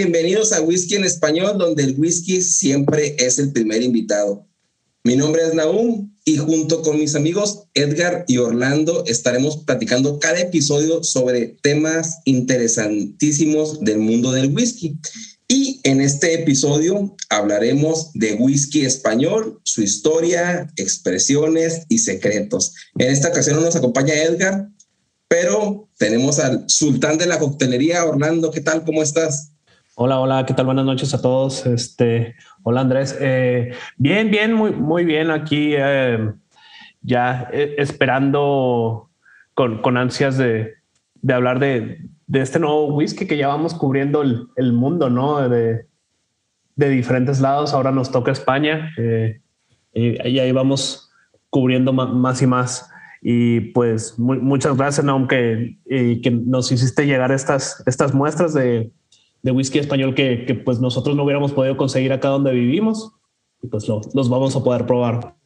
Bienvenidos a Whisky en Español, donde el whisky siempre es el primer invitado. Mi nombre es Naum y junto con mis amigos Edgar y Orlando estaremos platicando cada episodio sobre temas interesantísimos del mundo del whisky. Y en este episodio hablaremos de whisky español, su historia, expresiones y secretos. En esta ocasión nos acompaña Edgar, pero tenemos al sultán de la coctelería, Orlando. ¿Qué tal? ¿Cómo estás? Hola, hola, ¿qué tal? Buenas noches a todos. Este, hola Andrés. Eh, bien, bien, muy, muy bien aquí, eh, ya eh, esperando con, ansias de, hablar de, este nuevo whisky que ya vamos cubriendo el, mundo, ¿no? De, diferentes lados. Ahora nos toca España y, y, ahí vamos cubriendo más y más. Y pues muchas gracias, aunque que, nos hiciste llegar estas muestras de, de whisky español que, que, pues nosotros no hubiéramos podido conseguir acá donde vivimos. Y pues lo, los vamos a poder probar.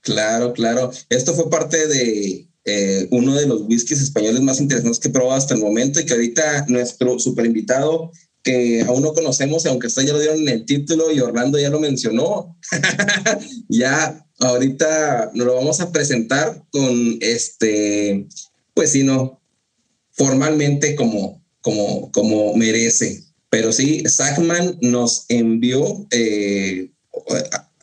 Claro, claro. Esto fue parte de eh, uno de los whiskies españoles más interesantes que he probado hasta el momento y que ahorita nuestro super invitado que aún no conocemos, aunque ustedes ya lo dieron en el título y Orlando ya lo mencionó, ya ahorita nos lo vamos a presentar con este, pues sí, no, formalmente como, como, como merece. Pero sí, Sackman nos envió, eh,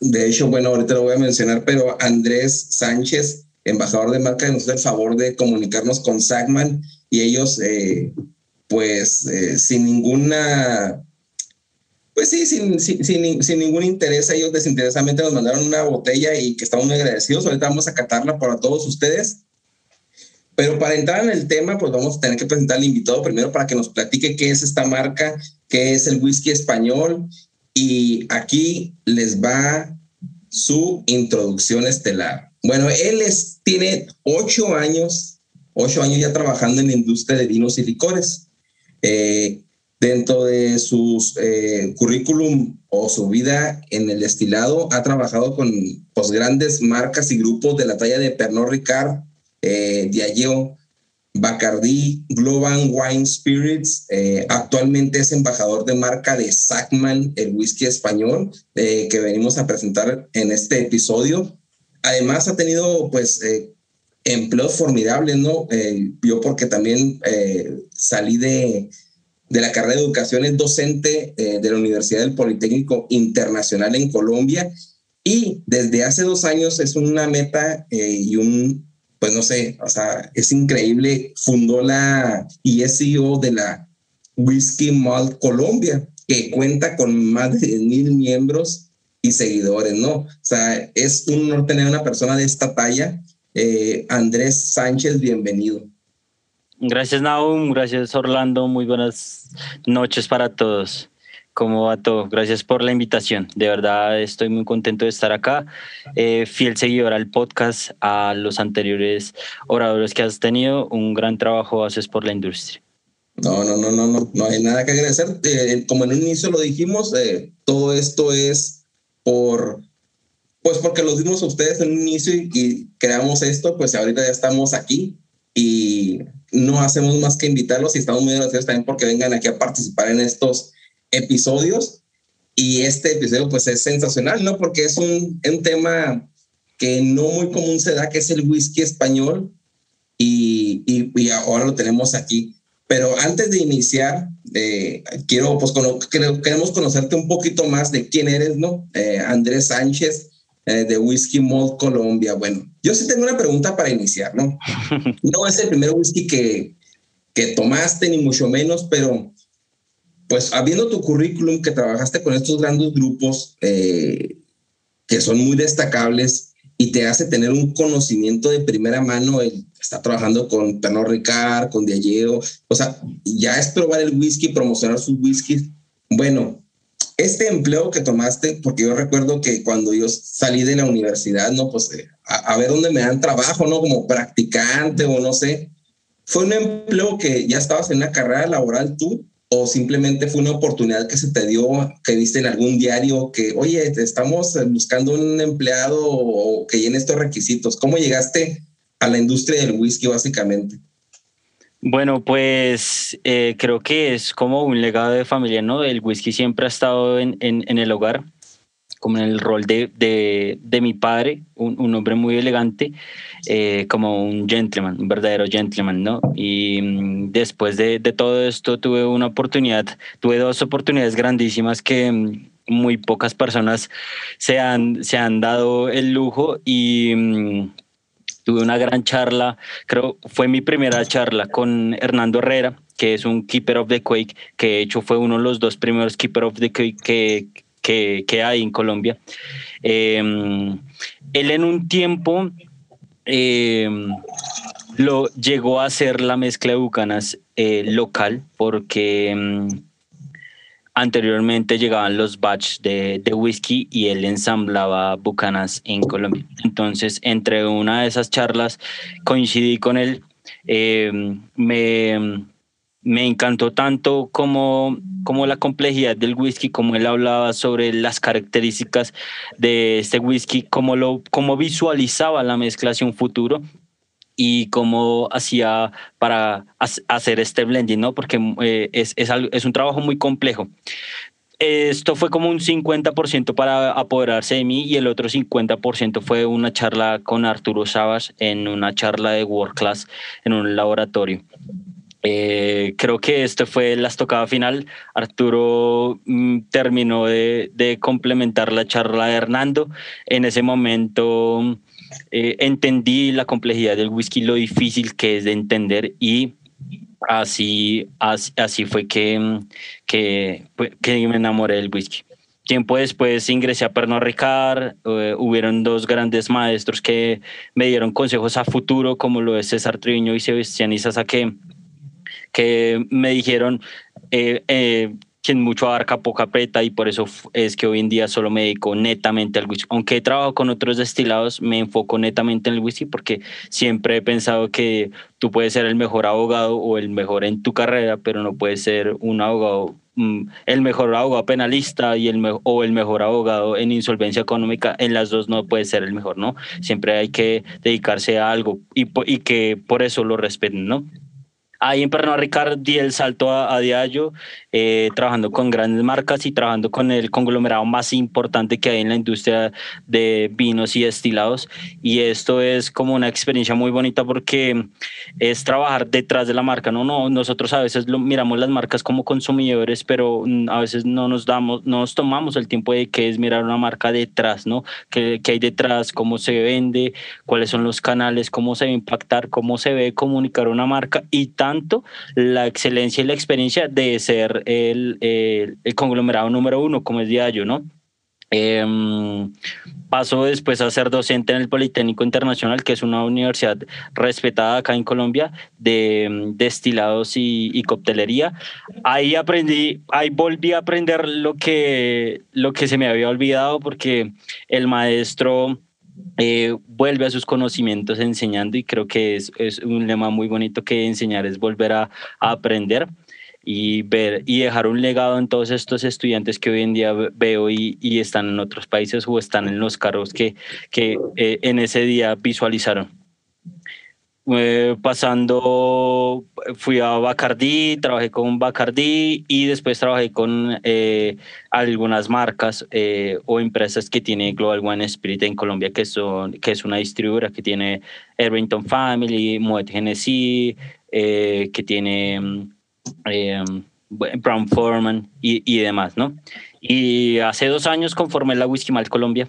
de hecho, bueno, ahorita lo voy a mencionar, pero Andrés Sánchez, embajador de marca, nos dio el favor de comunicarnos con Sackman y ellos, eh, pues, eh, sin ninguna pues sí, sin, sin, sin, sin, ningún interés, ellos desinteresadamente nos mandaron una botella y que estamos muy agradecidos. Ahorita vamos a catarla para todos ustedes. Pero para entrar en el tema, pues vamos a tener que presentar al invitado primero para que nos platique qué es esta marca, qué es el whisky español. Y aquí les va su introducción estelar. Bueno, él es, tiene ocho años, ocho años ya trabajando en la industria de vinos y licores. Eh, Dentro de su eh, currículum o su vida en el destilado, ha trabajado con pues, grandes marcas y grupos de la talla de Pernod Ricard, eh, Diageo, Bacardi, Global Wine Spirits. Eh, actualmente es embajador de marca de Sackman, el whisky español, eh, que venimos a presentar en este episodio. Además, ha tenido pues eh, empleos formidables, ¿no? Yo porque también salí de de la carrera de educación, es docente de la Universidad del Politécnico Internacional en Colombia y desde hace dos años es una meta y un, pues no sé, o sea, es increíble, fundó la y es CEO de la Whisky Malt Colombia, que cuenta con más de 10 mil miembros y seguidores, ¿no? O sea, es un honor tener una persona de esta talla. Eh, Andrés Sánchez, bienvenido. Gracias, Naum. Gracias, Orlando. Muy buenas noches para todos. ¿Cómo va todo? Gracias por la invitación. De verdad, estoy muy contento de estar acá. Eh, fiel seguidor al podcast, a los anteriores oradores que has tenido. Un gran trabajo haces por la industria. No, no, no, no, no, no hay nada que agradecer. Eh, como en un inicio lo dijimos, eh, todo esto es por, pues porque los dimos a ustedes en un inicio y, creamos esto, pues ahorita ya estamos aquí y no hacemos más que invitarlos y estamos muy agradecidos también porque vengan aquí a participar en estos episodios. Y este episodio pues es sensacional, ¿no? Porque es un, un tema que no muy común se da, que es el whisky español y, y, y ahora lo tenemos aquí. Pero antes de iniciar, eh, quiero, pues, queremos conocerte un poquito más de quién eres, ¿no? Eh, Andrés Sánchez, eh, de Whisky Mold Colombia. Bueno, yo sí tengo una pregunta para iniciar, ¿no? No es el primer whisky que, que tomaste, ni mucho menos, pero pues habiendo tu currículum que trabajaste con estos grandes grupos que son muy destacables, y te hace tener un conocimiento de primera mano. Él está trabajando con Pernod Ricard, con Diageo, o sea, ya es probar el whisky, promocionar sus whiskies. Bueno, este empleo que tomaste, porque yo recuerdo que cuando yo salí de la universidad, no, pues eh, a, a ver dónde me dan trabajo, ¿no? Como practicante o no sé. ¿Fue un empleo que ya estabas en una carrera laboral tú o simplemente fue una oportunidad que se te dio, que viste en algún diario que, oye, estamos buscando un empleado que llene estos requisitos? ¿Cómo llegaste a la industria del whisky básicamente? Bueno, pues eh, creo que es como un legado de familia, ¿no? El whisky siempre ha estado en, en el hogar, como en el rol de, de, de mi padre, un, un, hombre muy elegante, eh, como un gentleman, un verdadero gentleman, ¿no? Y mm, después de, de, todo esto tuve una oportunidad, tuve dos oportunidades grandísimas que mm, muy pocas personas se han, se han dado el lujo y mm, tuve una gran charla, creo fue mi primera charla con Hernando Herrera, que es un Keeper of the Quake, que de hecho fue uno de los dos primeros Keeper of the Quake que, que, hay en Colombia. Eh, él en un tiempo eh, lo llegó a hacer la mezcla de bucanas eh, local porque um, anteriormente llegaban los batch de, whisky y él ensamblaba bucanas en Colombia. Entonces, entre una de esas charlas coincidí con él, me me encantó tanto como, como la complejidad del whisky, como él hablaba sobre las características de este whisky, cómo, lo, cómo visualizaba la mezcla hacia un futuro y cómo hacía para hacer este blending, ¿no? Porque eh, es, es, es un trabajo muy complejo. Esto fue como un 50% para apoderarse de mí y el otro 50% fue una charla con Arturo Sabas en una charla de World Class en un laboratorio. Eh, creo que esto fue la estocada final. Arturo mm, terminó de, de, complementar la charla de Hernando. En ese momento eh, entendí la complejidad del whisky, lo difícil que es de entender y así, así, así fue que, que, que, me enamoré del whisky. Tiempo después ingresé a Pernod Ricard, eh, hubieron dos grandes maestros que me dieron consejos a futuro, como lo es César Triviño y Sebastián Isaza, que me dijeron eh, eh, quien mucho abarca, poca aprieta y por eso es que hoy en día solo me dedico netamente al whisky. Aunque he trabajado con otros destilados, me enfoco netamente en el whisky porque siempre he pensado que tú puedes ser el mejor abogado o el mejor en tu carrera, pero no puedes ser un abogado mm, el mejor abogado penalista y el o el mejor abogado en insolvencia económica, en las dos no puede ser el mejor, ¿no? Siempre hay que dedicarse a algo y que por eso lo respeten, ¿no? Ahí en Pernod Ricard di el salto a, a Diallo, eh, trabajando con grandes marcas y trabajando con el conglomerado más importante que hay en la industria de vinos y destilados. Y esto es como una experiencia muy bonita porque es trabajar detrás de la marca. No, no, nosotros a veces lo, miramos las marcas como consumidores, pero mm, a veces no nos damos, no nos tomamos el tiempo de que es mirar una marca detrás, ¿no? ¿Qué, qué hay detrás? ¿Cómo se vende? ¿Cuáles son los canales? ¿Cómo se va a impactar? ¿Cómo se ve comunicar una marca? Y tan tanto la excelencia y la experiencia de ser el, el, el conglomerado número uno, como es Diallo, ¿no? Eh, pasó después a ser docente en el Politécnico Internacional, que es una universidad respetada acá en Colombia de destilados y, y, coctelería. Ahí aprendí, ahí volví a aprender lo que, lo que se me había olvidado porque el maestro eh, vuelve a sus conocimientos enseñando y creo que es, es, un lema muy bonito que enseñar es volver a, aprender. y ver y dejar un legado en todos estos estudiantes que hoy en día veo y, y están en otros países o están en los cargos que, que eh, en ese día visualizaron. Eh, pasando, fui a Bacardi, trabajé con Bacardi y después trabajé con eh, algunas marcas eh, o empresas que tiene Global One Spirit en Colombia, que, son, que es una distribuidora que tiene Irvington Family, Moet Genesis, que tiene Brown Foreman y, y demás, ¿no? Y hace dos años conformé la Whisky Malt Colombia,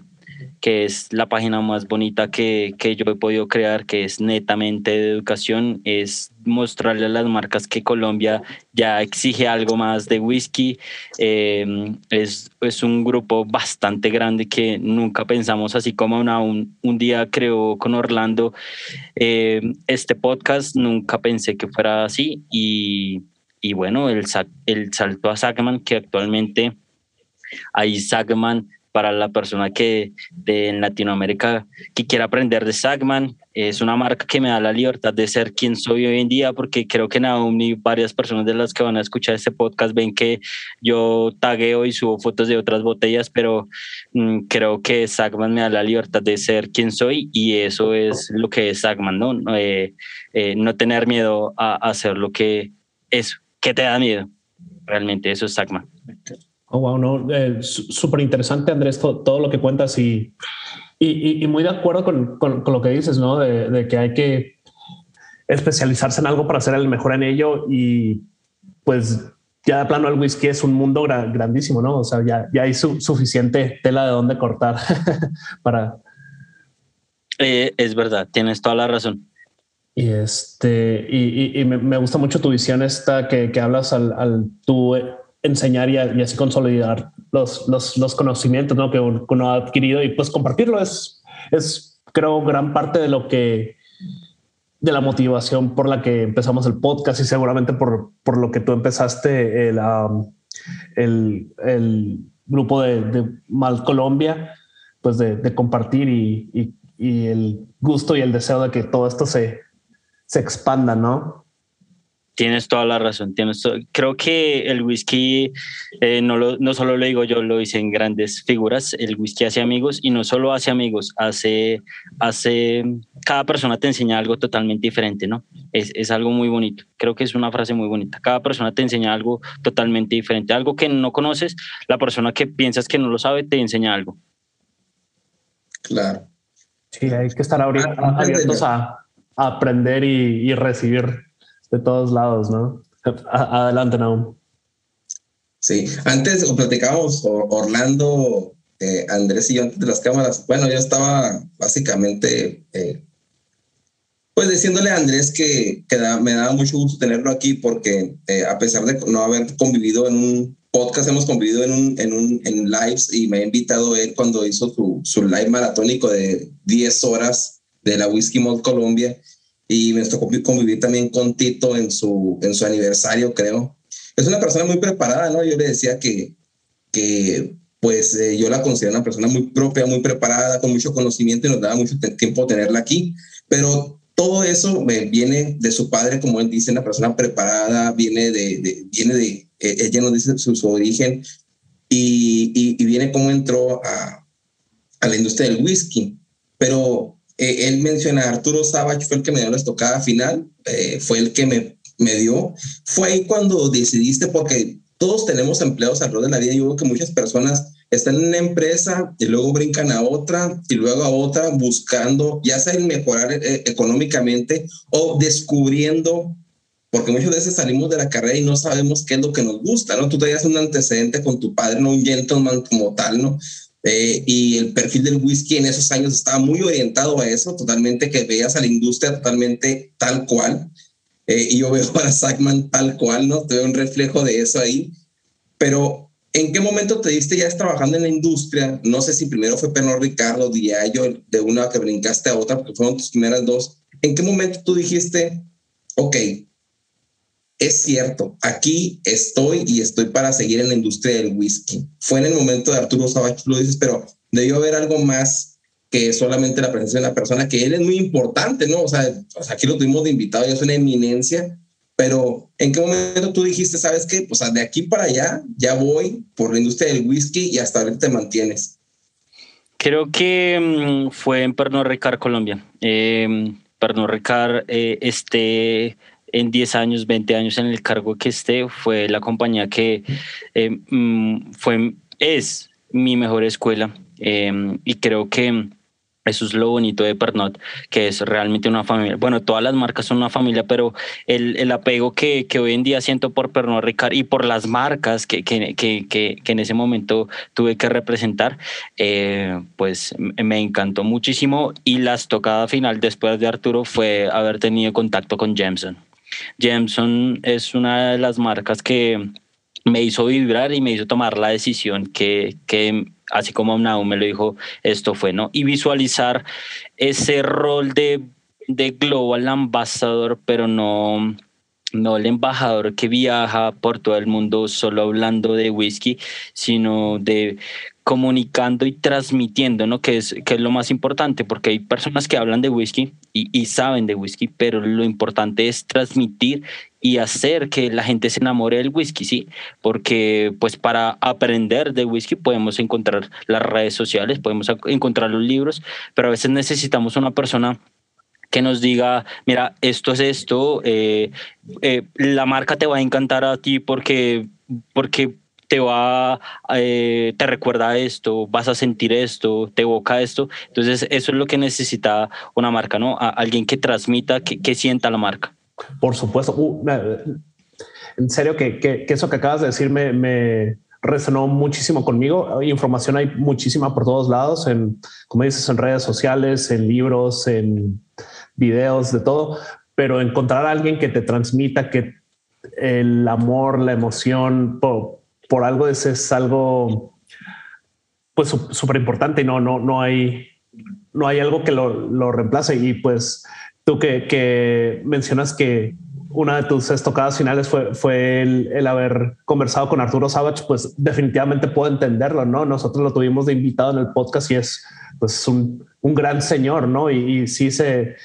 que es la página más bonita que, que, yo he podido crear, que es netamente de educación, es mostrarle a las marcas que Colombia ya exige algo más de whisky. Eh, es, es, un grupo bastante grande que nunca pensamos, así como una, un, un, día creó con Orlando eh, este podcast, nunca pensé que fuera así. Y, y bueno, el, el salto a Sagman, que actualmente hay Sagman para la persona que de, en Latinoamérica que quiera aprender de Sagman. Es una marca que me da la libertad de ser quien soy hoy en día, porque creo que Naum y varias personas de las que van a escuchar este podcast ven que yo tagueo y subo fotos de otras botellas, pero mmm, creo que Sagman me da la libertad de ser quien soy y eso es lo que es Sagman, ¿no? Eh, eh, no tener miedo a hacer lo que es, que te da miedo. Realmente eso es Sagman. Oh, wow, no, eh, súper interesante, Andrés, todo, todo, lo que cuentas y, y, y muy de acuerdo con, con, con, lo que dices, ¿no? De, de, que hay que especializarse en algo para ser el mejor en ello y pues ya de plano el whisky es un mundo gra grandísimo, ¿no? O sea, ya, ya hay su suficiente tela de dónde cortar para... Eh, es verdad, tienes toda la razón. Y este, y, y me, me, gusta mucho tu visión esta que, que hablas al, al tú enseñar y, así consolidar los, los, los conocimientos ¿no? que uno ha adquirido y pues compartirlo es, es creo gran parte de lo que de la motivación por la que empezamos el podcast y seguramente por, por lo que tú empezaste el, um, el, el, grupo de, de Mal Colombia, pues de, de compartir y, y, y, el gusto y el deseo de que todo esto se, se expanda, ¿no? Tienes toda la razón. Tienes. Creo que el whisky, eh, no, lo, no solo lo digo yo, lo dicen grandes figuras. El whisky hace amigos y no solo hace amigos, hace, hace cada persona te enseña algo totalmente diferente, ¿no? Es, es algo muy bonito. Creo que es una frase muy bonita. Cada persona te enseña algo totalmente diferente. Algo que no conoces, la persona que piensas que no lo sabe te enseña algo. Claro. Sí, hay que estar abiertos a, a aprender y, y recibir de todos lados, ¿no? Adelante, Naum. Sí, antes platicábamos Orlando, eh, Andrés y yo antes de las cámaras. Bueno, yo estaba básicamente, eh, pues diciéndole a Andrés que, que da, me daba mucho gusto tenerlo aquí porque eh, a pesar de no haber convivido en un podcast, hemos convivido en un, en un en lives y me ha invitado él cuando hizo su, su live maratónico de 10 horas de la Whisky Malt Colombia y me tocó convivir también con Tito en su, en su aniversario, creo. Es una persona muy preparada, ¿no? Yo le decía que, que pues eh, yo la considero una persona muy propia, muy preparada, con mucho conocimiento y nos daba mucho tiempo tenerla aquí, pero todo eso me viene de su padre, como él dice, una persona preparada, viene de, de viene de, eh, ella nos dice su, su origen y, y, y, viene cómo entró a, a la industria del whisky, pero eh, él menciona Arturo Savage, fue el que me dio la estocada final, eh, fue el que me, me dio. Fue ahí cuando decidiste, porque todos tenemos empleados alrededor de la vida. Yo veo que muchas personas están en una empresa y luego brincan a otra y luego a otra buscando ya sea el mejorar eh, económicamente o descubriendo, porque muchas veces salimos de la carrera y no sabemos qué es lo que nos gusta, ¿no? Tú tenías un antecedente con tu padre, no un gentleman como tal, ¿no? Eh, y el perfil del whisky en esos años estaba muy orientado a eso, totalmente que veas a la industria totalmente tal cual. Eh, y yo veo para Sackman tal cual, ¿no? Te veo un reflejo de eso ahí. Pero, ¿en qué momento te diste ya trabajando en la industria? No sé si primero fue Pernod Ricardo, Diallo, de una que brincaste a otra, porque fueron tus primeras dos. ¿En qué momento tú dijiste, ok, es cierto, aquí estoy y estoy para seguir en la industria del whisky. Fue en el momento de Arturo Savage, lo dices, pero debió haber algo más que solamente la presencia de una persona, que él es muy importante, ¿no? O sea, aquí lo tuvimos de invitado y es una eminencia, pero ¿en qué momento tú dijiste, sabes qué? Sea, de aquí para allá ya voy por la industria del whisky y hasta ahorita te mantienes. Creo que mm, fue en Pernod Ricard, Colombia. Eh, Pernod Ricard, eh, este en 10 años, 20 años en el cargo que esté, fue la compañía que eh, mm, fue, es mi mejor escuela. Eh, y creo que eso es lo bonito de Pernod, que es realmente una familia. Bueno, todas las marcas son una familia, pero el, el apego que, que, hoy en día siento por Pernod Ricard y por las marcas que, que, que en ese momento tuve que representar, eh, pues me encantó muchísimo. Y la estocada final después de Arturo fue haber tenido contacto con Jameson. Jameson es una de las marcas que me hizo vibrar y me hizo tomar la decisión que, que así como Naum me lo dijo, esto fue, ¿no? Y visualizar ese rol de, de global ambassador, pero no, no el embajador que viaja por todo el mundo solo hablando de whisky, sino de comunicando y transmitiendo, ¿no? Que es, que es lo más importante, porque hay personas que hablan de whisky y, y, saben de whisky, pero lo importante es transmitir y hacer que la gente se enamore del whisky, ¿sí? Porque pues para aprender de whisky podemos encontrar las redes sociales, podemos encontrar los libros, pero a veces necesitamos una persona que nos diga, mira, esto es esto, eh, eh, la marca te va a encantar a ti porque, porque te va, eh, te recuerda esto, vas a sentir esto, te evoca esto. Entonces, eso es lo que necesita una marca, ¿no? A alguien que transmita, que, que sienta la marca. Por supuesto. Uh, en serio, que, que, que, eso que acabas de decir me, me, resonó muchísimo conmigo. Información hay muchísima por todos lados, en, como dices, en redes sociales, en libros, en videos, de todo. Pero encontrar a alguien que te transmita que el amor, la emoción por, por algo es, es algo pues súper importante y no, no, no hay, no hay algo que lo, lo reemplace. Y pues tú que, que, mencionas que una de tus estocadas finales fue, fue el, el, haber conversado con Arturo Savage, pues definitivamente puedo entenderlo, ¿no? Nosotros lo tuvimos de invitado en el podcast y es pues un, un gran señor, ¿no? Y, y sí se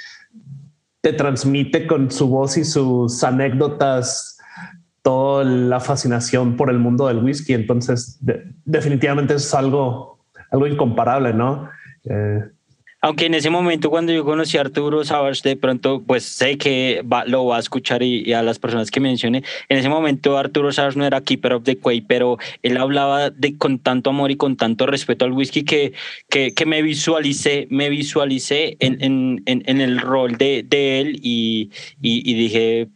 te transmite con su voz y sus anécdotas toda la fascinación por el mundo del whisky. Entonces, de, definitivamente es algo, algo incomparable, ¿no? Eh, aunque en ese momento cuando yo conocí a Arturo Savage, de pronto pues sé que va, lo va a escuchar y, y, a las personas que mencioné, en ese momento Arturo Savage no era Keeper of the Quay, pero él hablaba de, con tanto amor y con tanto respeto al whisky que, que, que me visualicé, me visualicé en, en, en, en el rol de, de él y, y, y dije...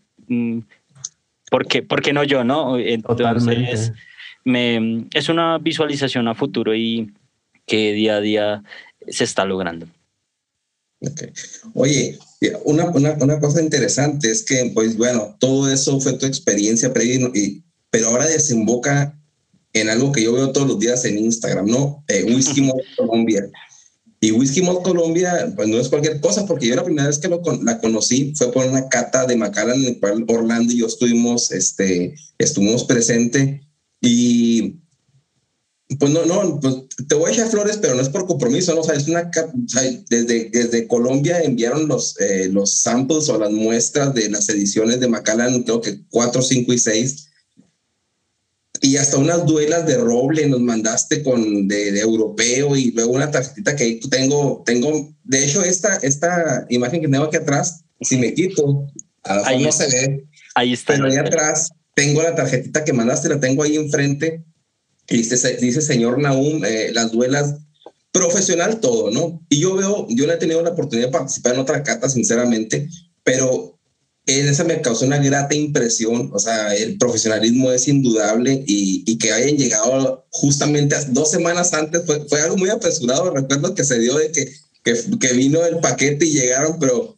¿por qué, ¿por qué no yo, no? Entonces, me, es una visualización a futuro y que día a día se está logrando. Okay. Oye, una, una, una, cosa interesante es que, pues bueno, todo eso fue tu experiencia previa, y, pero ahora desemboca en algo que yo veo todos los días en Instagram, ¿no? Eh, Whisky Mod Colombia. Y Whisky Mod Colombia, pues no es cualquier cosa, porque yo la primera vez que lo, la conocí fue por una cata de Macallan en el cual Orlando y yo estuvimos, este, estuvimos presente y pues no, no, pues te voy a echar flores, pero no es por compromiso, ¿no? O sea, es una, o sea, desde, desde Colombia enviaron los, eh, los samples o las muestras de las ediciones de Macallan, creo que 4, 5 y 6. Y hasta unas duelas de roble nos mandaste con de, de europeo y luego una tarjetita que tengo, tengo, de hecho, esta, esta imagen que tengo aquí atrás, si me quito, a lo mejor no se ve. Ahí está. Pero ahí atrás tengo la tarjetita que mandaste, la tengo ahí enfrente dice, dice señor Naum, eh, las duelas, profesional todo, ¿no? Y yo veo, yo no he tenido la oportunidad de participar en otra cata, sinceramente, pero en esa me causó una grata impresión, o sea, el profesionalismo es indudable y, y que hayan llegado justamente dos semanas antes, fue, fue, algo muy apresurado, recuerdo que se dio de que, que, que vino el paquete y llegaron, pero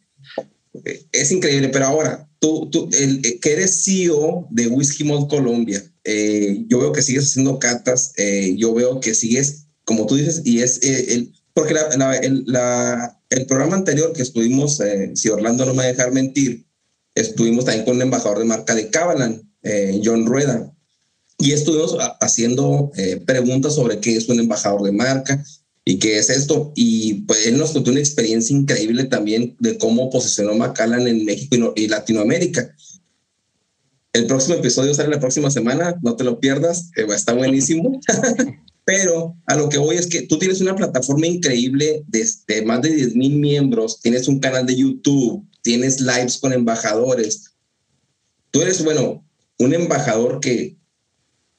es increíble, pero ahora, tú, tú el, que eres CEO de Whisky Mod Colombia, eh, yo veo que sigues haciendo catas, eh, yo veo que sigues, como tú dices, y es eh, el, porque la, la, el, la, el, programa anterior que estuvimos, eh, si Orlando no me va a dejar mentir, estuvimos también con un embajador de marca de Cabalan, John Rueda, y estuvimos haciendo preguntas sobre qué es un embajador de marca y qué es esto. Y pues él nos contó una experiencia increíble también de cómo posicionó Macallan en México y, no, y Latinoamérica El próximo episodio sale la próxima semana, no te lo pierdas, eh, está buenísimo. Pero a lo que voy es que tú tienes una plataforma increíble de, más de 10 mil miembros, tienes un canal de YouTube, tienes lives con embajadores. Tú eres, bueno, un embajador que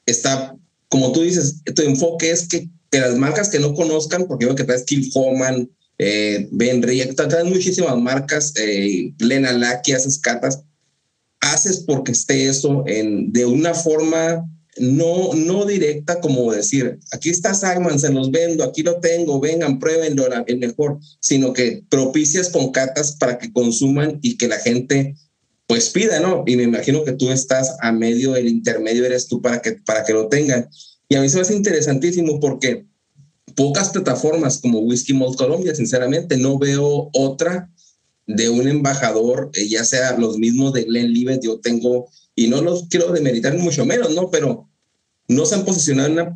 está, como tú dices, tu enfoque es que, que las marcas que no conozcan, porque veo que traes Kill Homan, eh, Ben Riek, traes muchísimas marcas, eh, Lena Laki, haces catas, haces porque esté eso en, de una forma no, no directa como decir, aquí está Sagman, se los vendo, aquí lo tengo, vengan, pruébenlo, el mejor, sino que propicias con catas para que consuman y que la gente pues pida, ¿no? Y me imagino que tú estás a medio, el intermedio eres tú para que, para que lo tengan. Y a mí se me hace interesantísimo porque pocas plataformas como Whiskey Malt Colombia, sinceramente, no veo otra de un embajador, eh, ya sea los mismos de Glenn Libet, yo tengo y no los quiero demeritar mucho menos, ¿no? Pero no se han posicionado,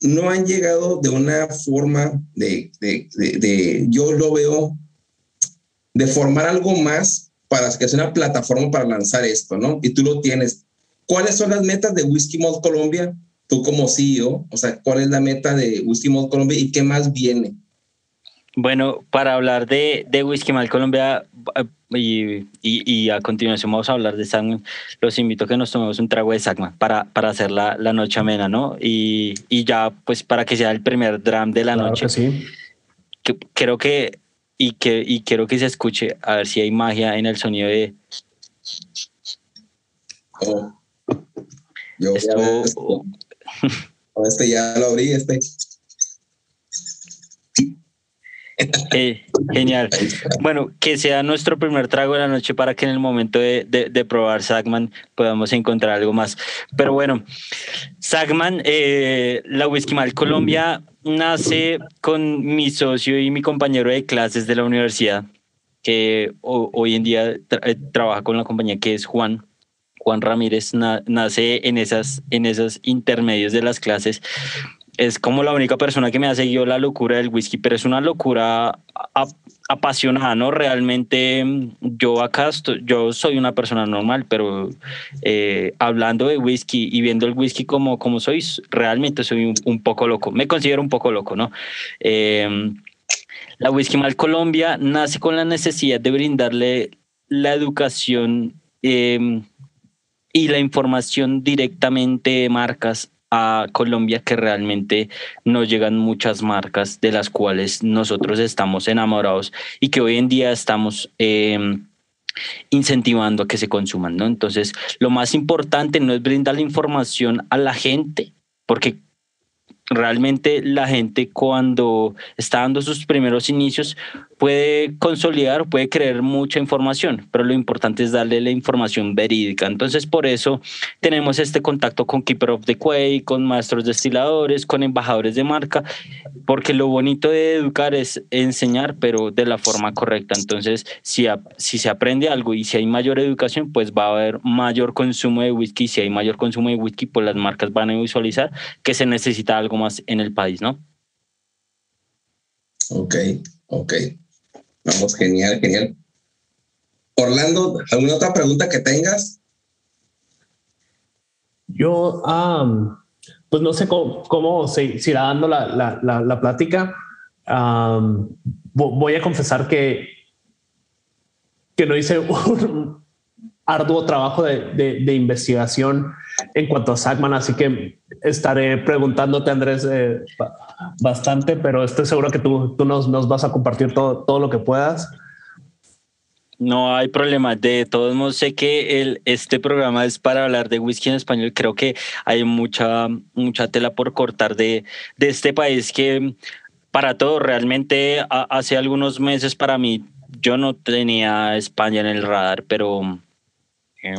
no han llegado de una forma de, de, de, yo lo veo, de formar algo más para que sea una plataforma para lanzar esto, ¿no? Y tú lo tienes. ¿Cuáles son las metas de Whisky Malt Colombia? Tú como CEO, o sea, ¿cuál es la meta de Whisky Malt Colombia y qué más viene? Bueno, para hablar de, de Whisky Mal Colombia y, y, a continuación vamos a hablar de Sagman, los invito a que nos tomemos un trago de Sagman para, para hacer la, la noche amena, ¿no? Y, y, ya, pues para que sea el primer dram de la noche. sí. Que, creo que y, que, y quiero que se escuche, a ver si hay magia en el sonido de... Oh. Yo este ya lo abrí, este. Eh, genial. Bueno, que sea nuestro primer trago de la noche para que en el momento de, de, probar Sagman podamos encontrar algo más. Pero bueno, Sagman, eh, la Whisky Mal Colombia nace con mi socio y mi compañero de clases de la universidad, que hoy en día eh, trabaja con la compañía que es Juan. Juan Ramírez nace en esas, en esos intermedios de las clases es como la única persona que me ha seguido la locura del whisky, pero es una locura apasionada, ¿no? Realmente yo acá yo soy una persona normal, pero eh, hablando de whisky y viendo el whisky como, como soy, realmente soy un, poco loco. Me considero un poco loco, ¿no? Eh, la Whisky Mal Colombia nace con la necesidad de brindarle la educación eh, y la información directamente de marcas a Colombia que realmente nos llegan muchas marcas de las cuales nosotros estamos enamorados y que hoy en día estamos em, incentivando a que se consuman, ¿no? Entonces, lo más importante no es brindar la información a la gente, porque realmente la gente cuando está dando sus primeros inicios puede consolidar, puede creer mucha información, pero lo importante es darle la información verídica. Entonces, por eso tenemos este contacto con Keeper of the Quay, con maestros destiladores, con embajadores de marca, porque lo bonito de educar es enseñar, pero de la forma correcta. Entonces, si, si se aprende algo y si hay mayor educación, pues va a haber mayor consumo de whisky. Si hay mayor consumo de whisky, pues las marcas van a visualizar que se necesita algo más en el país, ¿no? Ok, ok. Vamos, genial, genial. Orlando, ¿alguna otra pregunta que tengas? Yo, pues no sé cómo, se, irá dando la, la, la, plática. voy a confesar que, que no hice un arduo trabajo de, de, investigación en cuanto a Sagman, así que estaré preguntándote, Andrés, eh, bastante, pero estoy seguro que tú, tú nos, nos, vas a compartir todo, todo lo que puedas. No hay problema. De todos modos, sé que el, este programa es para hablar de whisky en español. Creo que hay mucha, mucha tela por cortar de, de este país que para todo, realmente hace algunos meses para mí, yo no tenía España en el radar, pero eh,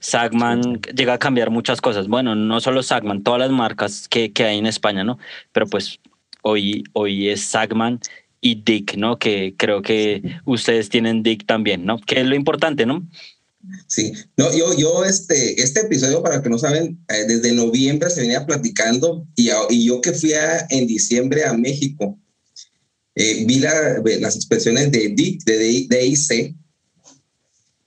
Sagman llega a cambiar muchas cosas. Bueno, no solo Sagman, todas las marcas que, que hay en España, ¿no? Pero pues hoy, hoy es Sagman y Dick, ¿no? Que creo que ustedes tienen Dick también, ¿no? Que es lo importante, ¿no? Sí, no, yo, yo este, este episodio, para que no saben, eh, desde noviembre se venía platicando y, y yo que fui a, en diciembre a México, eh, vi la, las expresiones de DIC, de DIC,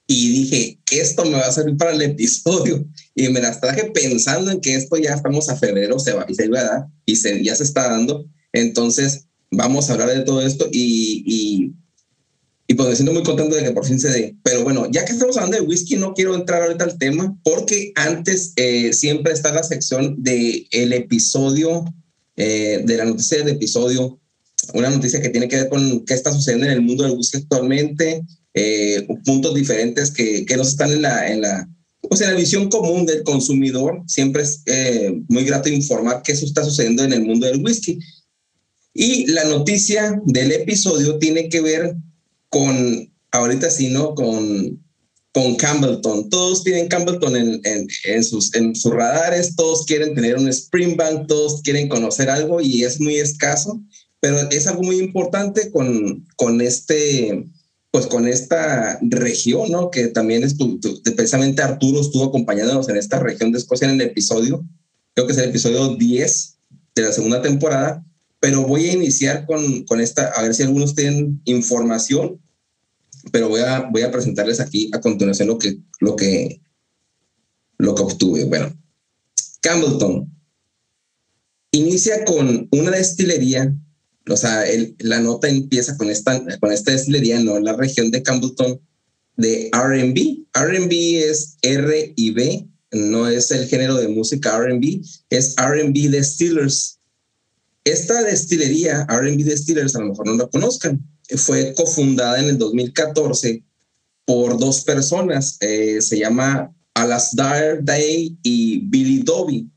y dije, esto me va a servir para el episodio. Y me las traje pensando en que esto ya estamos a febrero, se va se iba a dar, y se, ya se está dando. Entonces, vamos a hablar de todo esto y, y, y pues me siento muy contento de que por fin se dé. Pero bueno, ya que estamos hablando de whisky, no quiero entrar ahorita al tema, porque antes eh, siempre está la sección del el episodio, eh, de la noticia del episodio, una noticia que tiene que ver con qué está sucediendo en el mundo del whisky actualmente, eh, puntos diferentes que, que no están en la, en la, pues en la visión común del consumidor. Siempre es eh, muy grato informar qué eso está sucediendo en el mundo del whisky. Y la noticia del episodio tiene que ver con, ahorita sí, ¿no? Con, con Campbellton. Todos tienen Campbellton en, en, en, sus, en sus radares, todos quieren tener un Springbank, todos quieren conocer algo y es muy escaso, pero es algo muy importante con, con este pues con esta región, ¿no? Que también es tu, precisamente Arturo estuvo acompañándonos en esta región de Escocia en el episodio, creo que es el episodio 10 de la segunda temporada, pero voy a iniciar con, con esta, a ver si algunos tienen información, pero voy a, voy a presentarles aquí a continuación lo que, lo que, lo que obtuve. Bueno, Campbellton inicia con una destilería o sea, la nota empieza con esta, con esta destilería, ¿no? La región de Campbellton de RB. RB es R y B, no es el género de música RB, es RB Distillers. Esta destilería, RB Distillers, a lo mejor no la conozcan, fue cofundada en el 2014 por dos personas, eh, se llama Alasdair Day y Billy Dobby.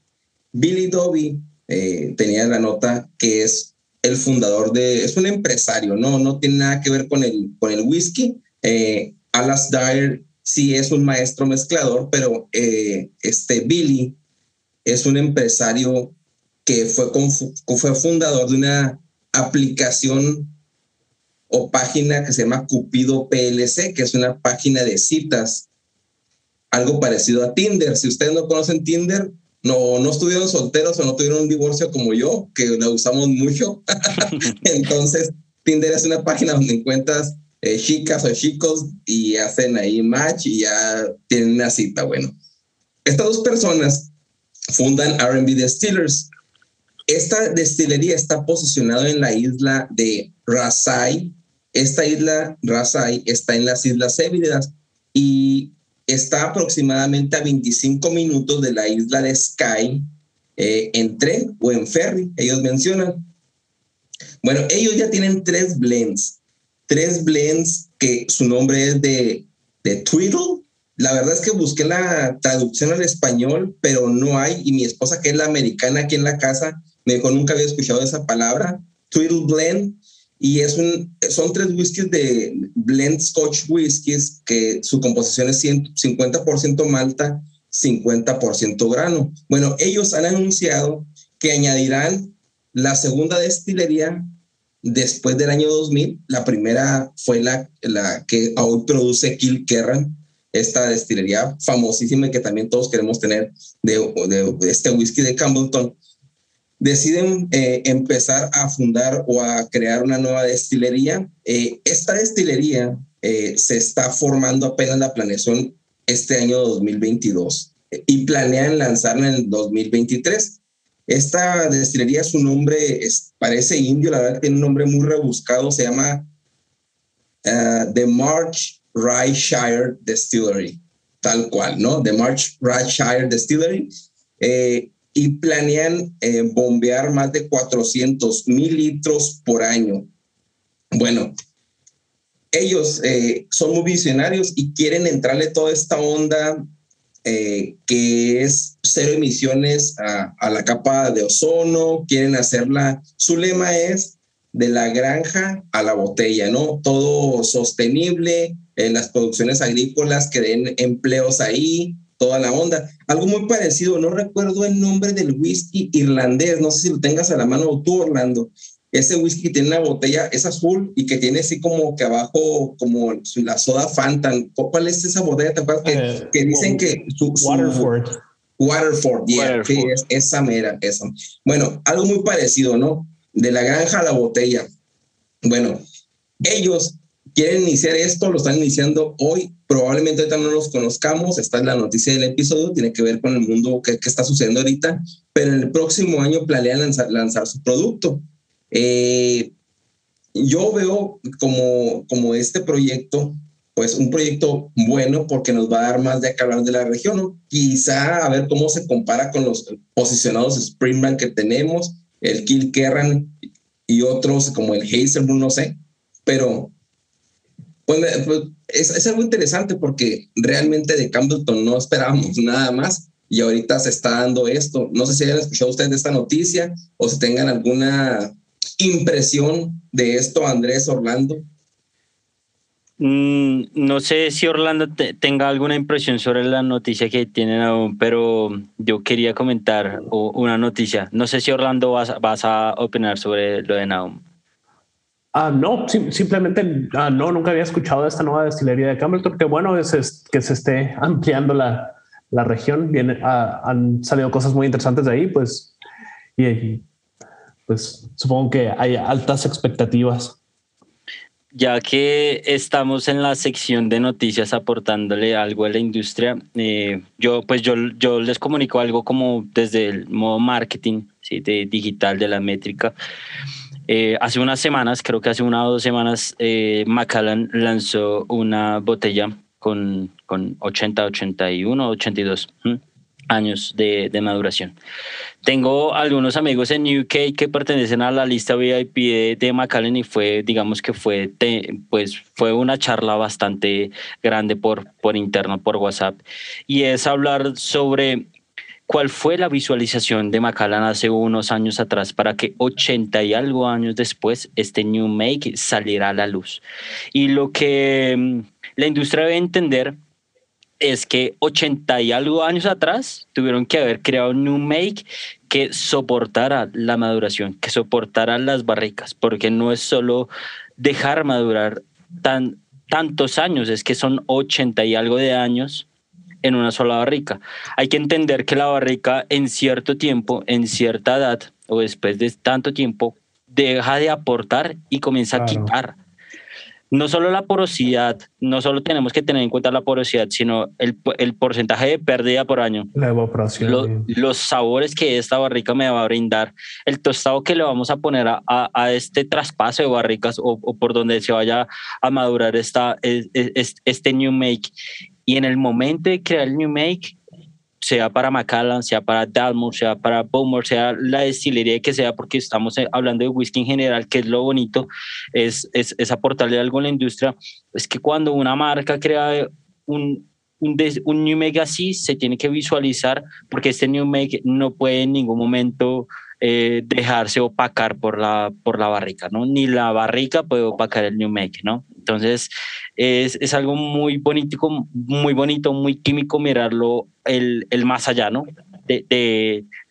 Billy Dobby eh, tenía la nota que es el fundador de, es un empresario, no, no tiene nada que ver con el, con el whisky. Eh, Alas Dyer sí es un maestro mezclador, pero eh, este Billy es un empresario que fue, fue fundador de una aplicación o página que se llama Cupido PLC, que es una página de citas, algo parecido a Tinder. Si ustedes no conocen Tinder, no, no estuvieron solteros o no tuvieron un divorcio como yo, que la usamos mucho. Entonces, Tinder es una página donde encuentras eh, chicas o chicos y hacen ahí match y ya tienen una cita. Bueno, estas dos personas fundan RB Distillers. Esta destilería está posicionada en la isla de Rasai. Esta isla, Rasai, está en las Islas Hébridas y está aproximadamente a 25 minutos de la isla de Skye eh, en tren o en ferry, ellos mencionan. Bueno, ellos ya tienen tres blends, tres blends que su nombre es de, de Twiddle. La verdad es que busqué la traducción al español, pero no hay. Y mi esposa, que es la americana aquí en la casa, me dijo, nunca había escuchado esa palabra. Twiddle Blend y es un, son tres whiskies de blend Scotch whiskies que su composición es 50% malta, 50% grano. Bueno, ellos han anunciado que añadirán la segunda destilería después del año 2000. La primera fue la, la que hoy produce Kilkerran, esta destilería famosísima que también todos queremos tener de, de, de este whisky de Campbellton deciden eh, empezar a fundar o a crear una nueva destilería. Eh, esta destilería eh, se está formando apenas la planeación este año 2022 y planean lanzarla en el 2023. Esta destilería, su nombre es, parece indio, la verdad tiene un nombre muy rebuscado, se llama The March Rye Shire Distillery, tal cual, ¿no? The March Rye Shire Distillery y planean eh, bombear más de 400 mil litros por año. Bueno, ellos eh, son muy visionarios y quieren entrarle toda esta onda eh, que es cero emisiones a, la capa de ozono, quieren hacerla, su lema es de la granja a la botella, ¿no? Todo sostenible, en las producciones agrícolas que den empleos ahí, toda la onda. Algo muy parecido, no recuerdo el nombre del whisky irlandés, no sé si lo tengas a la mano tú, Orlando. Ese whisky tiene una botella, es azul y que tiene así como que abajo, como la soda Fanta. ¿Cuál es esa botella? ¿Te acuerdas? que, que, dicen que su, Waterford. Waterford, yeah, Waterford. Sí, es, esa mera, esa. Bueno, algo muy parecido, ¿no? De la granja a la botella. Bueno, ellos quieren iniciar esto, lo están iniciando hoy, probablemente ahorita no los conozcamos, está en la noticia del episodio, tiene que ver con el mundo que, que está sucediendo ahorita, pero en el próximo año planean lanzar, lanzar su producto. Eh, yo veo como, como este proyecto, pues un proyecto bueno porque nos va a dar más de acá hablar de la región, ¿no? quizá a ver cómo se compara con los posicionados Springbank que tenemos, el Kilkerran y otros como el Hazelbrun, no sé, pero pues, pues es, es, algo interesante porque realmente de Campbellton no esperábamos nada más y ahorita se está dando esto. No sé si hayan escuchado ustedes de esta noticia o si tengan alguna impresión de esto, Andrés Orlando. Mm, no sé si Orlando tenga alguna impresión sobre la noticia que tienen aún, pero yo quería comentar una noticia. No sé si Orlando vas, vas a opinar sobre lo de Naum. Ah, no, simplemente ah, no, nunca había escuchado de esta nueva destilería de Campbellton. Qué bueno es, que se esté ampliando la, la región. Viene, ah, han salido cosas muy interesantes de ahí, pues, y, pues supongo que hay altas expectativas ya que estamos en la sección de noticias aportándole algo a la industria, eh, yo pues yo, yo les comunico algo como desde el modo marketing, ¿sí? de digital, de la métrica. Eh, hace unas semanas, creo que hace una o dos semanas, eh, Macallan lanzó una botella con, con 80, 81, 82 años de, de maduración. Tengo algunos amigos en UK que pertenecen a la lista VIP de, de Macallan y fue, digamos que fue, pues fue una charla bastante grande por, por interno, por WhatsApp. Y es hablar sobre cuál fue la visualización de Macallan hace unos años atrás para que 80 y algo años después este New Make saliera a la luz. Y lo que mm, la industria debe entender es que 80 y algo años atrás tuvieron que haber creado un new make que soportara la maduración, que soportara las barricas, porque no es solo dejar madurar tan, tantos años, es que son 80 y algo de años en una sola barrica. Hay que entender que la barrica en cierto tiempo, en cierta edad o después de tanto tiempo, deja de aportar y comienza a quitar no solo la porosidad, no solo tenemos que tener en cuenta la porosidad, sino el, el porcentaje de pérdida por año. La evaporación. los sabores que esta barrica me va a brindar, el tostado que le vamos a poner a, a, este traspaso de barricas o, por donde se vaya a madurar esta, este new make. Y en el momento de crear el new make, sea para Macallan, sea para Dalmore, sea para Bowmore, sea la destilería que sea, porque estamos eh, hablando de whisky en general, que es lo bonito, es, es, es aportarle algo a la industria, es que cuando una marca crea un, un, un, New Make así, se tiene que visualizar, porque este New Make no puede en ningún momento eh, dejarse opacar por la, por la barrica, ¿no? Ni la barrica puede opacar el New Make, ¿no? Entonces, es, es algo muy bonito, muy bonito, muy químico mirarlo el, el más allá, ¿no? De,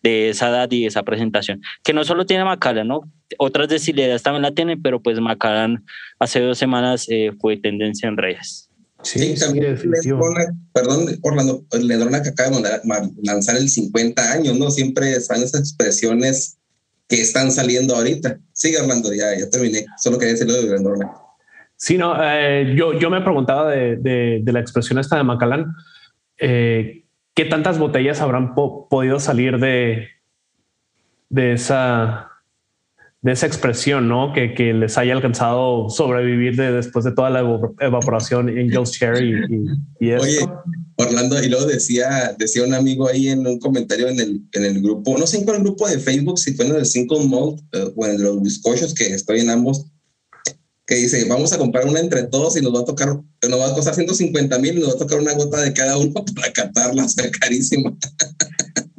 de, esa edad y esa presentación. Que no solo tiene Macallan, ¿no? Otras destilerías también la tienen, pero pues Macallan hace dos semanas eh, fue tendencia en redes. Sí, también perdón, Orlando, Ledrona que acaba de lanzar el 50 años, ¿no? Siempre están esas expresiones que están saliendo ahorita. Sigue, Orlando, ya, ya terminé. Solo quería decirlo de Ledrona. Sí, no, eh, yo, yo me preguntaba de, de, la expresión esta de Macallan, eh, ¿qué tantas botellas habrán podido salir de, de esa de esa expresión, ¿no? Que, que, les haya alcanzado sobrevivir de, después de toda la evaporación en Ghost Cherry y, y, eso. Oye, Orlando, y luego decía, decía un amigo ahí en un comentario en el, en el grupo, no sé en cuál grupo de Facebook, si fue en el Single Malt uh, o en los bizcochos, que estoy en ambos, que dice, vamos a comprar una entre todos y nos va a tocar, nos va a costar 150 mil y nos va a tocar una gota de cada uno para catarla, ser carísima.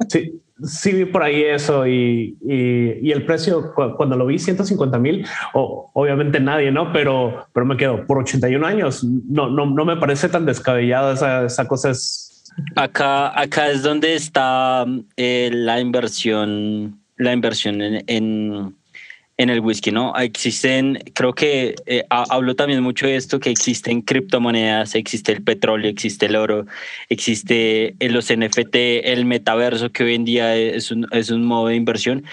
Sí, sí vi por ahí eso y, y, el precio cuando lo vi 150 mil, obviamente nadie, ¿no? Pero, pero me quedo por 81 años. No, no, no me parece tan descabellada esa, esa cosa. Es... Acá, acá es donde está eh, la inversión, la inversión en en el whisky, ¿no? Existen, creo que eh, hablo también mucho de esto, que existen criptomonedas, existe el petróleo, existe el oro, existe eh, los NFT, el metaverso, que hoy en día es un, es un modo de inversión.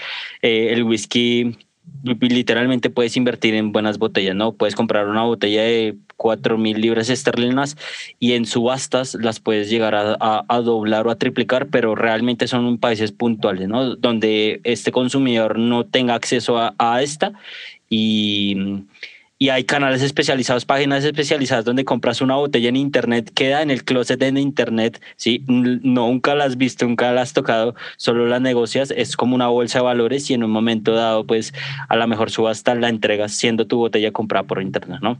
Eh, el whisky literalmente puedes invertir en buenas botellas, ¿no? Puedes comprar una botella de 4 mil libras esterlinas y en subastas las puedes llegar a, doblar o a triplicar, pero realmente son países puntuales, ¿no? Donde este consumidor no tenga acceso a, a esta y y hay canales especializados, páginas especializadas donde compras una botella en internet, queda en el closet en internet, ¿sí? nunca la has visto, nunca la has tocado, solo la negocias, es como una bolsa de valores y en un momento dado, pues a lo mejor subasta la entregas siendo tu botella comprada por internet, ¿no?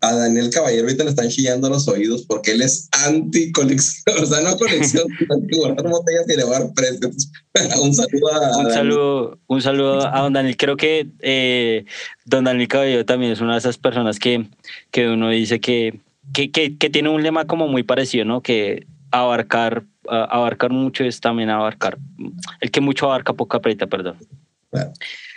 A, Daniel Caballero ahorita le están chillando los oídos porque él es anti-colección, o sea, no colección, anti-guardar botellas y elevar precios. un saludo a... Un saludo, un saludo a don Daniel. Creo que eh, don Daniel Caballero también es una de esas personas que, que uno dice que, que, que, tiene un lema como muy parecido, ¿no? Que abarcar, abarcar mucho es también abarcar. El que mucho abarca, poco aprieta, perdón.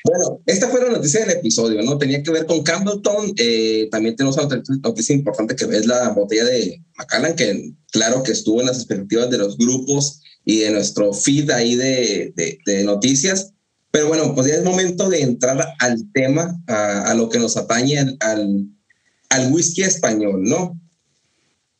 Bueno, esta fue la noticia del episodio, ¿no? Tenía que ver con Campbellton. Eh, también tenemos otra noticia importante que es la botella de Macallan, que claro que estuvo en las expectativas de los grupos y de nuestro feed ahí de, de, de noticias. Pero bueno, pues ya es momento de entrar al tema, a, lo que nos atañe al, al, whisky español, ¿no?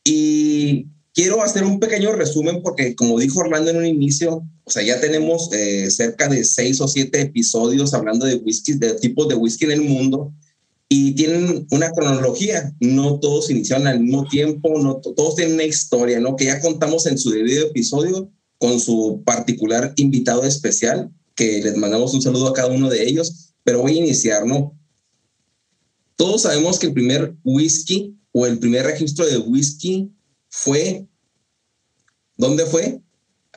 Y quiero hacer un pequeño resumen porque, como dijo Orlando en un inicio, o sea, ya tenemos eh, cerca de seis o siete episodios hablando de whisky, de tipos de whisky en el mundo y tienen una cronología. No todos iniciaron al mismo tiempo, no todos tienen una historia, ¿no? Que ya contamos en su debido episodio con su particular invitado especial que les mandamos un saludo a cada uno de ellos, pero voy a iniciar, ¿no? Todos sabemos que el primer whisky o el primer registro de whisky fue, ¿dónde fue?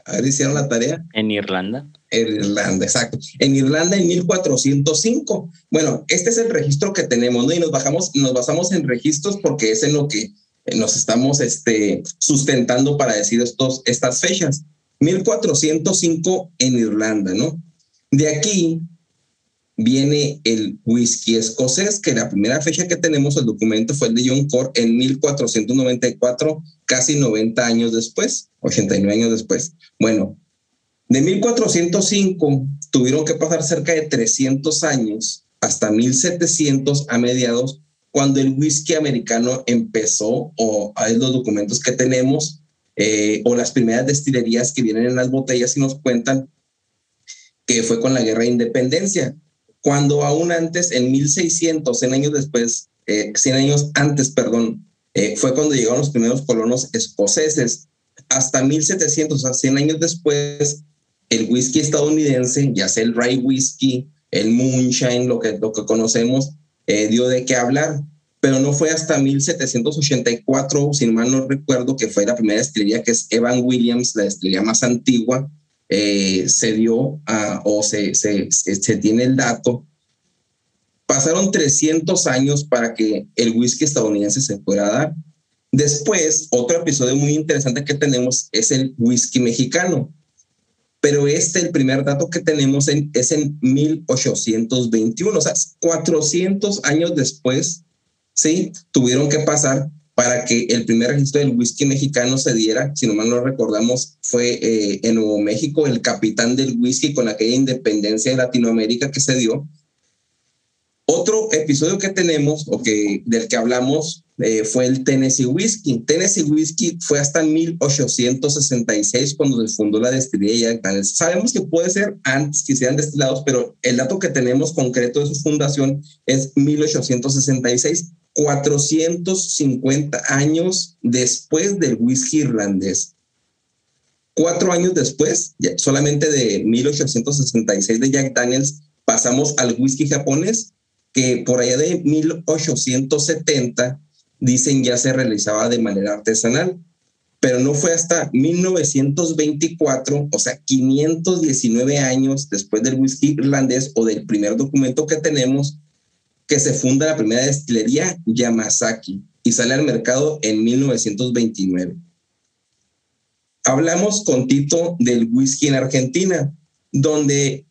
A ver, hicieron la tarea. En Irlanda. En Irlanda, exacto. En Irlanda en 1405. Bueno, este es el registro que tenemos, ¿no? Y nos, bajamos, nos basamos en registros porque es en lo que nos estamos este, sustentando para decir estos, estas fechas. 1405 en Irlanda, ¿no? De aquí viene el whisky escocés, que la primera fecha que tenemos el documento fue el de John Core en 1494, casi 90 años después, 89 años después. Bueno, de 1405 tuvieron que pasar cerca de 300 años hasta 1700 a mediados, cuando el whisky americano empezó, o hay los documentos que tenemos, eh, o las primeras destilerías que vienen en las botellas y nos cuentan que fue con la guerra de independencia, cuando aún antes, en 1600, 100 años después, eh, 100 años antes, perdón, eh, fue cuando llegaron los primeros colonos escoceses. Hasta 1700, o sea, 100 años después, el whisky estadounidense, ya sea el rye whisky, el moonshine, lo que, lo que conocemos, eh, dio de qué hablar. Pero no fue hasta 1784, si mal no recuerdo, que fue la primera destilería, que es Evan Williams, la destilería más antigua, eh, se dio o se, se, se, tiene el dato, pasaron 300 años para que el whisky estadounidense se pueda dar. Después, otro episodio muy interesante que tenemos es el whisky mexicano. Pero este, el primer dato que tenemos en, es en 1821, o sea, 400 años después, ¿sí? Tuvieron que pasar para que el primer registro del whisky mexicano se diera, si no mal no recordamos, fue eh, en Nuevo México el capitán del whisky con aquella independencia de Latinoamérica que se dio. Otro episodio que tenemos, o que, del que hablamos, eh, fue el Tennessee Whiskey. Tennessee Whiskey fue hasta 1866 cuando se fundó la destilería Sabemos que puede ser antes que sean destilados, pero el dato que tenemos concreto de su fundación es 1866 450 años después del whisky irlandés. Cuatro años después, solamente de 1866 de Jack Daniels, pasamos al whisky japonés, que por allá de 1870 dicen ya se realizaba de manera artesanal, pero no fue hasta 1924, o sea, 519 años después del whisky irlandés o del primer documento que tenemos, que se funda la primera destilería Yamazaki y sale al mercado en 1929. Hablamos con Tito del whisky en Argentina, donde,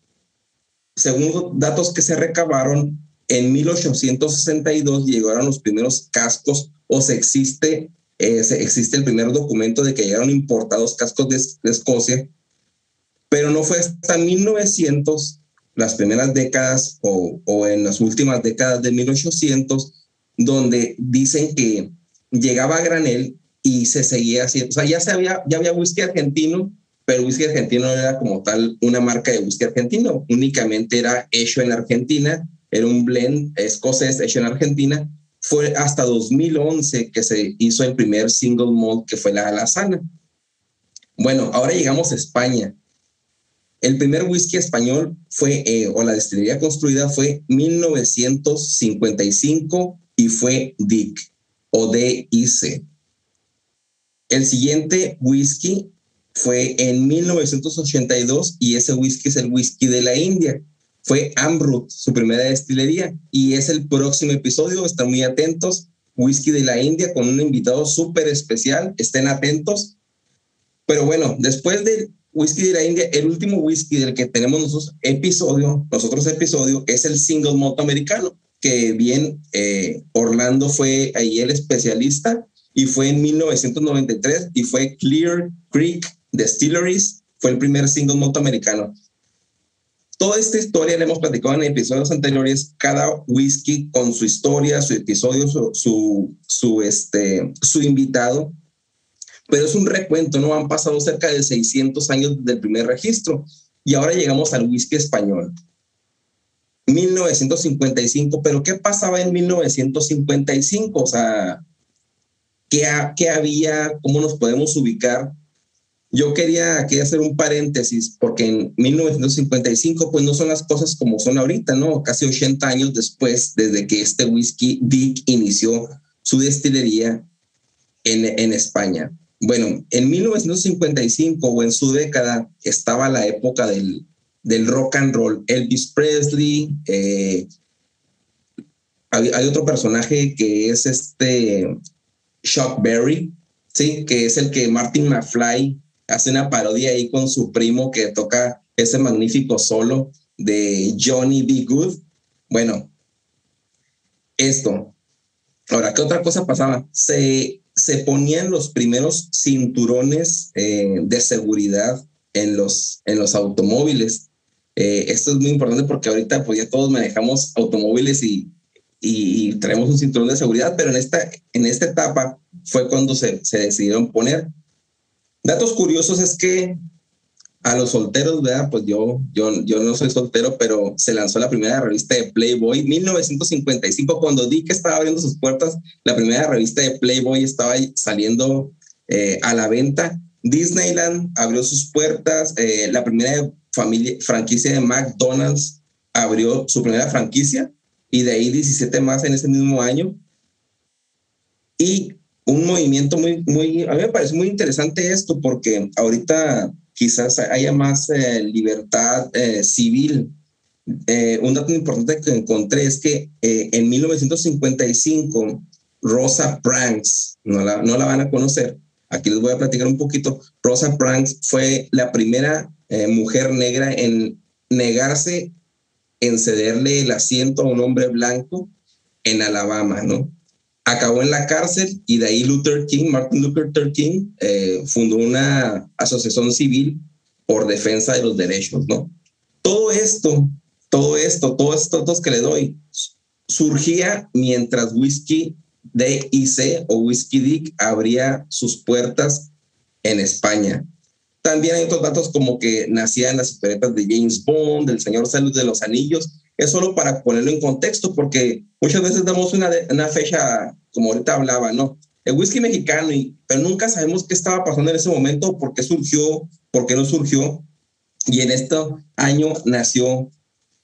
según datos que se recabaron, en 1862 llegaron los primeros cascos o se existe, eh, existe el primer documento de que llegaron importados cascos de, de Escocia, pero no fue hasta 1900 las primeras décadas o, en las últimas décadas de 1800, donde dicen que llegaba a granel y se seguía haciendo, o sea, ya, se había, ya había whisky argentino, pero whisky argentino no era como tal una marca de whisky argentino, únicamente era hecho en Argentina, era un blend escocés hecho en Argentina. Fue hasta 2011 que se hizo el primer single malt que fue la alazana. Bueno, ahora llegamos a España. El primer whisky español fue, eh, o la destilería construida fue 1955 y fue Dick o DIC. El siguiente whisky fue en 1982 y ese whisky es el whisky de la India. Fue Amrut, su primera destilería, y es el próximo episodio. Están muy atentos. Whisky de la India con un invitado súper especial. Estén atentos. Pero bueno, después del whisky de la India, el último whisky del que tenemos nosotros episodio, nosotros episodio, es el single malt americano, que bien eh, Orlando fue ahí el especialista y fue en 1993 y fue Clear Creek Distilleries, fue el primer single malt americano. Toda esta historia la hemos platicado en episodios anteriores, cada whisky con su historia, su episodio, su, su, este, su invitado, pero es un recuento, ¿no? Han pasado cerca de 600 años del primer registro y ahora llegamos al whisky español. 1955, pero ¿qué pasaba en 1955? O sea, ¿qué, qué había? ¿Cómo nos podemos ubicar? Yo quería, hacer un paréntesis porque en 1955 pues no son las cosas como son ahorita, ¿no? Casi 80 años después desde que este whisky Dick inició su destilería en, en España. Bueno, en 1955 o en su década estaba la época del, del rock and roll. Elvis Presley, eh, hay, hay, otro personaje que es este Chuck Berry, ¿sí? que es el que Martin McFly hace una parodia ahí con su primo que toca ese magnífico solo de Johnny B. Good. Bueno, esto. Ahora, ¿qué otra cosa pasaba? Se, se ponían los primeros cinturones eh, de seguridad en los, en los automóviles. Eh, esto es muy importante porque ahorita pues ya todos manejamos automóviles y, y, traemos un cinturón de seguridad, pero en esta, en esta etapa fue cuando se, se decidieron poner. Datos curiosos es que a los solteros, ¿verdad? Pues yo, yo, yo no soy soltero, pero se lanzó la primera revista de Playboy 1955, cuando Dick estaba abriendo sus puertas, la primera revista de Playboy estaba saliendo eh, a la venta. Disneyland abrió sus puertas, eh, la primera familia, franquicia de McDonald's abrió su primera franquicia y de ahí 17 más en ese mismo año. Y un movimiento muy, muy, a mí me parece muy interesante esto porque ahorita quizás haya más eh, libertad eh, civil. Eh, un dato importante que encontré es que en 1955 Rosa Pranks, no la, no la van a conocer, aquí les voy a platicar un poquito, Rosa Pranks fue la primera mujer negra en negarse en cederle el asiento a un hombre blanco en Alabama, ¿no? Acabó en la cárcel y de ahí Luther King, Martin Luther King, eh, fundó una asociación civil por defensa de los derechos, ¿no? Todo esto, todo esto, todos estos datos que le doy, surgía mientras Whisky DIC o Whisky Dick abría sus puertas en España. También hay otros datos como que nacían las historietas de James Bond, del Señor Salud de los Anillos, es solo para ponerlo en contexto, porque muchas veces damos una, una fecha, como ahorita hablaba, ¿no? El whisky mexicano, y, pero nunca sabemos qué estaba pasando en ese momento, por qué surgió, por qué no surgió. Y en este año nació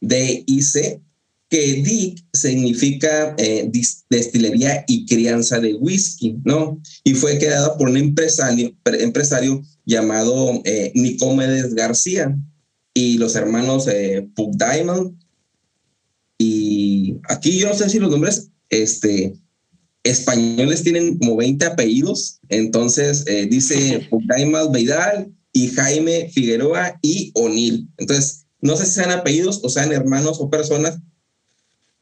DIC, que DIC significa eh, destilería y crianza de whisky, ¿no? Y fue creada por un empresario, empresario llamado eh, Nicomedes García y los hermanos eh, Pug Diamond y aquí yo no sé si los nombres este, españoles tienen como 20 apellidos. Entonces eh, dice Jaime Beidal y Jaime Figueroa y O'Neill. Entonces, no sé si sean apellidos o sean hermanos o personas,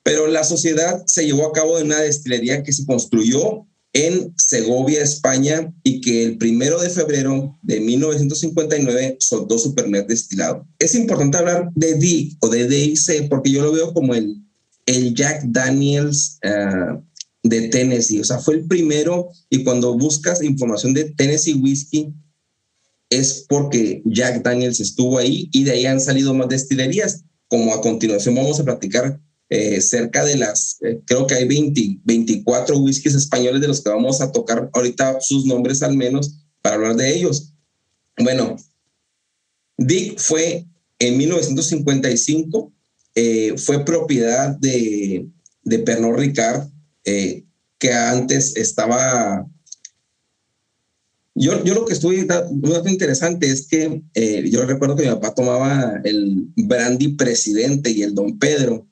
pero la sociedad se llevó a cabo de una destilería que se construyó en Segovia, España, y que el primero de febrero de 1959 soltó su primer destilado. Es importante hablar de D o de DIC porque yo lo veo como el, el Jack Daniels uh, de Tennessee. O sea, fue el primero y cuando buscas información de Tennessee Whiskey es porque Jack Daniels estuvo ahí y de ahí han salido más destilerías, como a continuación vamos a platicar eh, cerca de las, eh, creo que hay 20, 24 whiskies españoles de los que vamos a tocar ahorita sus nombres al menos para hablar de ellos. Bueno, Dick fue en 1955, eh, fue propiedad de, de Pernod Ricard, que antes estaba yo, yo lo que estuve, interesante es que yo recuerdo que mi papá tomaba el brandy presidente y el don Pedro,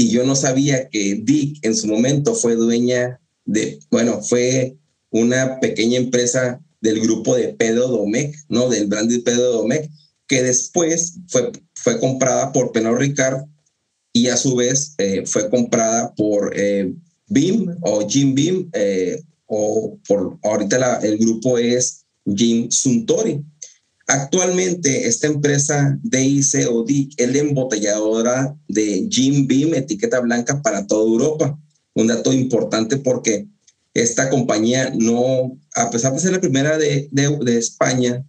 y yo no sabía que Dick en su momento fue dueña de, bueno, fue una pequeña empresa del grupo de Pedro Domecq, ¿no? Del brandy Pedro Domecq, que después fue, fue comprada por Pernod Ricard y a su vez eh, fue comprada por eh, BIM o Jim BIM, eh, o por ahorita el grupo es Jim Suntory. Actualmente, esta empresa DIC o es la embotelladora de Jim Beam, etiqueta blanca para toda Europa. Un dato importante porque esta compañía no, a pesar de ser la primera de, de, España,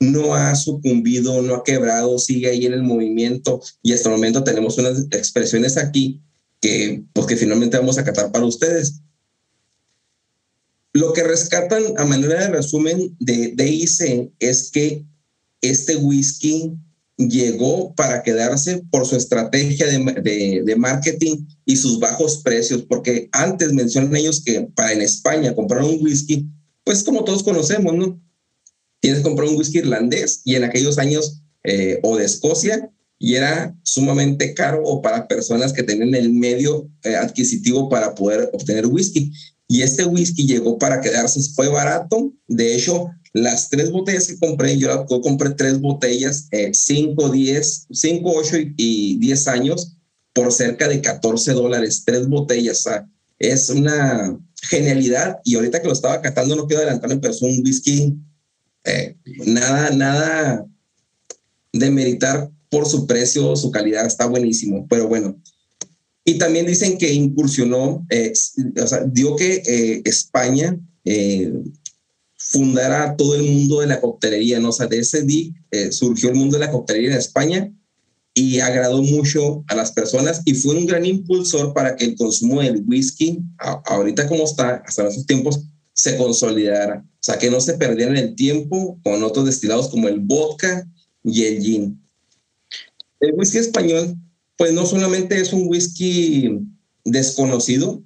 no ha sucumbido, no ha quebrado, sigue ahí en el movimiento y hasta el momento tenemos unas expresiones aquí que, pues que finalmente vamos a catar para ustedes. Lo que rescatan a manera de resumen de DIC es que este whisky llegó para quedarse por su estrategia de, marketing y sus bajos precios, porque antes mencionan ellos que para en España comprar un whisky, pues como todos conocemos, ¿no? Tienes que comprar un whisky irlandés y en aquellos años eh, o de Escocia y era sumamente caro o para personas que tenían el medio eh, adquisitivo para poder obtener whisky y este whisky llegó para quedarse, fue barato, de hecho, las tres botellas que compré, yo, compré tres botellas, 5, 10, 5, 8 y 10 años por cerca de 14 dólares, tres botellas, o sea, es una genialidad. Y ahorita que lo estaba catando no quiero adelantarme, pero es un whisky eh, nada, nada de meritar por su precio, su calidad, está buenísimo, pero bueno, y también dicen que incursionó, eh, o sea, dio que eh, España eh, fundara todo el mundo de la coctelería, ¿no? O sea, de ese día surgió el mundo de la coctelería en España y agradó mucho a las personas y fue un gran impulsor para que el consumo del whisky, ahorita como está, hasta esos tiempos, se consolidara. O sea, que no se perdieran el tiempo con otros destilados como el vodka y el gin. El whisky español pues no solamente es un whisky desconocido,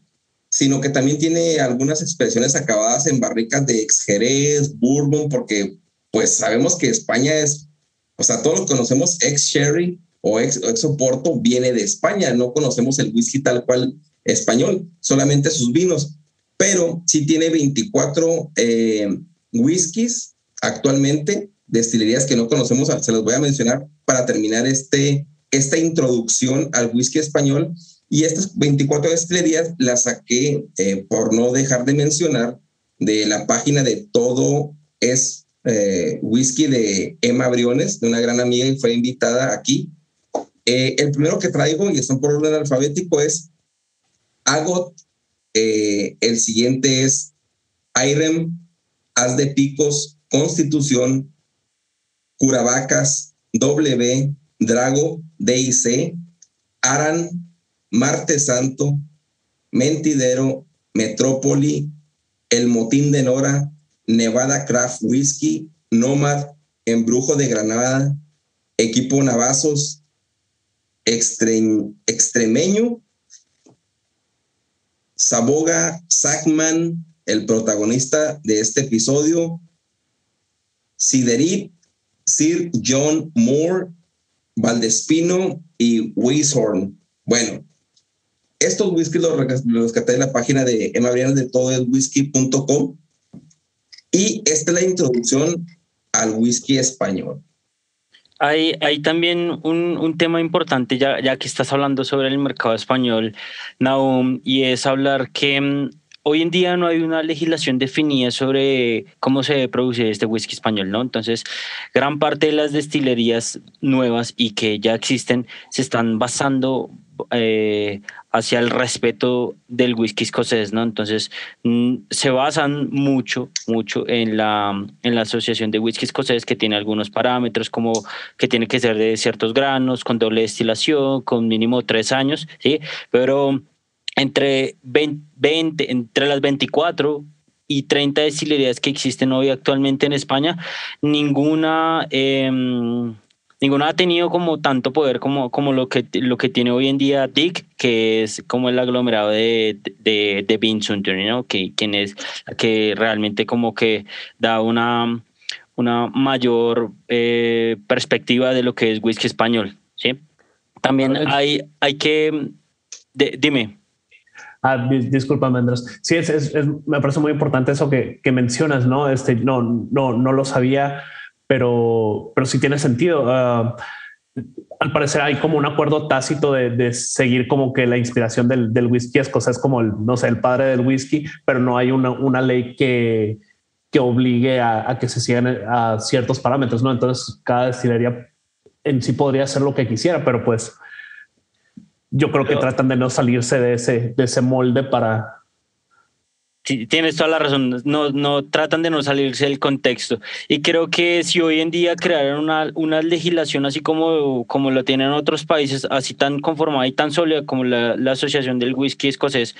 sino que también tiene algunas expresiones acabadas en barricas de ex Jerez, Bourbon, porque pues sabemos que España es, o sea, todos conocemos ex Sherry o ex, ex Oporto viene de España, no conocemos el whisky tal cual español, solamente sus vinos, pero sí tiene 24 eh, whiskies actualmente, destilerías que no conocemos, se los voy a mencionar para terminar este esta introducción al whisky español y estas 24 destilerías las saqué eh, por no dejar de mencionar de la página de todo es eh, whisky de Emma Briones, de una gran amiga y fue invitada aquí. Eh, el primero que traigo, y están por orden alfabético, es Agot. el siguiente es Irem, Haz de Picos, Constitución, Curavacas, W, Drago, DIC, Aran, Marte Santo, Mentidero, Metrópoli, El Motín de Nora, Nevada Craft Whiskey, Nomad, Embrujo de Granada, Equipo Navazos, Extremeño, Saboga Sackman, el protagonista de este episodio, Siderit, Sir John Moore, Valdespino y Weishorn. Bueno, estos whiskies los, rescaté en la página de Emma Briana de whisky.com y esta es la introducción al whisky español. Hay, hay también un, un, tema importante, ya, ya que estás hablando sobre el mercado español, Naum, y es hablar que mm, hoy en día no hay una legislación definida sobre cómo se debe producir este whisky español, ¿no? Entonces, gran parte de las destilerías nuevas y que ya existen se están basando eh, hacia el respeto del whisky escocés, ¿no? Entonces, mm, se basan mucho, mucho en la, en la Asociación de Whisky Escocés, que tiene algunos parámetros, como que tiene que ser de ciertos granos, con doble destilación, con mínimo tres años, ¿sí? Pero entre 20, entre las 24 y 30 destilerías que existen hoy actualmente en España, ninguna, em, ninguna ha tenido como tanto poder como, como lo, que, lo que tiene hoy en día Dick, que es como el aglomerado de, de, de ¿no? que, quien es que realmente como que da una, una mayor eh, perspectiva de lo que es whisky español. ¿sí? También hay, hay que... dime. Ah, discúlpame, Andrés. Sí, es, me parece muy importante eso que, mencionas, ¿no? Este, no, no, no lo sabía, pero, pero sí tiene sentido. Ah, al parecer hay como un acuerdo tácito de, seguir como que la inspiración del, whisky escocés como el, no sé, el padre del whisky, pero no hay una, ley que, que obligue a, que se sigan a ciertos parámetros, ¿no? Entonces cada destilería en sí podría hacer lo que quisiera, pero pues yo creo que tratan de no salirse de ese, de ese molde para... Sí, tienes toda la razón, no, no tratan de no salirse del contexto. Y creo que si hoy en día crearan una, una legislación así como, como lo tienen otros países, así tan conformada y tan sólida como la, la Asociación del Whisky Escocés,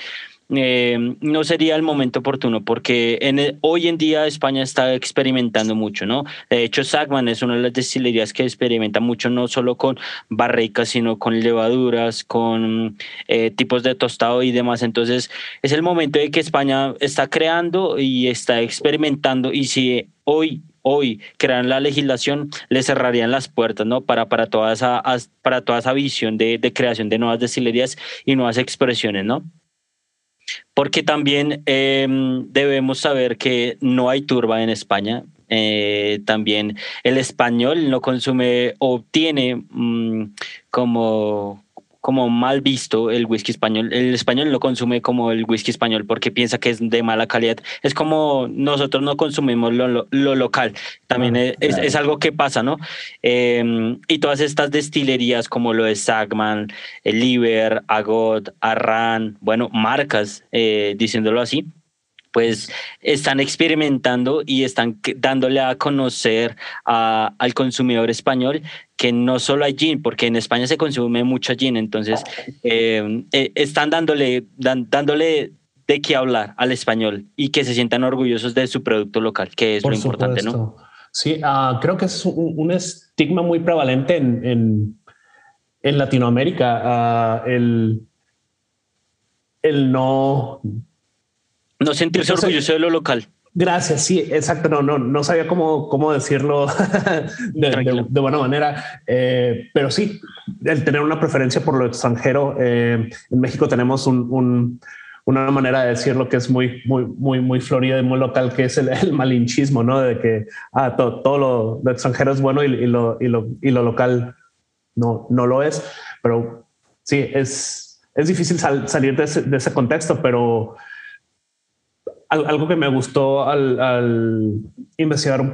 eh, no sería el momento oportuno porque en hoy en día España está experimentando mucho, ¿no? De hecho, Sagman es una de las destilerías que experimenta mucho, no solo con barricas, sino con levaduras, con eh, tipos de tostado y demás. Entonces, es el momento de que España está creando y está experimentando y si hoy hoy crean la legislación, le cerrarían las puertas, ¿no? Para, para, toda, esa, para toda esa visión de, de creación de nuevas destilerías y nuevas expresiones, ¿no? Porque también em, debemos saber que no hay turba en España. Eh, también el español no consume o tiene mm, como como mal visto el whisky español. El español no consume como el whisky español porque piensa que es de mala calidad. Es como nosotros no consumimos lo, local. También ah, es, algo que pasa, ¿no? Em, y todas estas destilerías como lo de Sagman, el Liber, Agot, Arran, bueno, marcas, eh, diciéndolo así, pues están experimentando y están dándole a conocer al consumidor español que no solo hay gin, porque en España se consume mucho gin, entonces eh, eh, están dándole, dándole de qué hablar al español y que se sientan orgullosos de su producto local, que es lo importante, ¿no? Sí, ah, creo que es un, estigma muy prevalente en, en, Latinoamérica, ah, el, el no no sentirse orgulloso de lo local. Gracias, sí, exacto. No, no, no sabía cómo, cómo decirlo de, buena manera, eh, pero sí, el tener una preferencia por lo extranjero. Eh, en México tenemos un, una manera de decirlo que es muy, muy, muy, muy florida y muy local, que es el, malinchismo, no de que ah, todo, lo, extranjero es bueno y, lo, y, lo, y lo local no, no lo es. Pero sí, es, es difícil salir de ese, de ese contexto, pero algo que me gustó al, investigar un,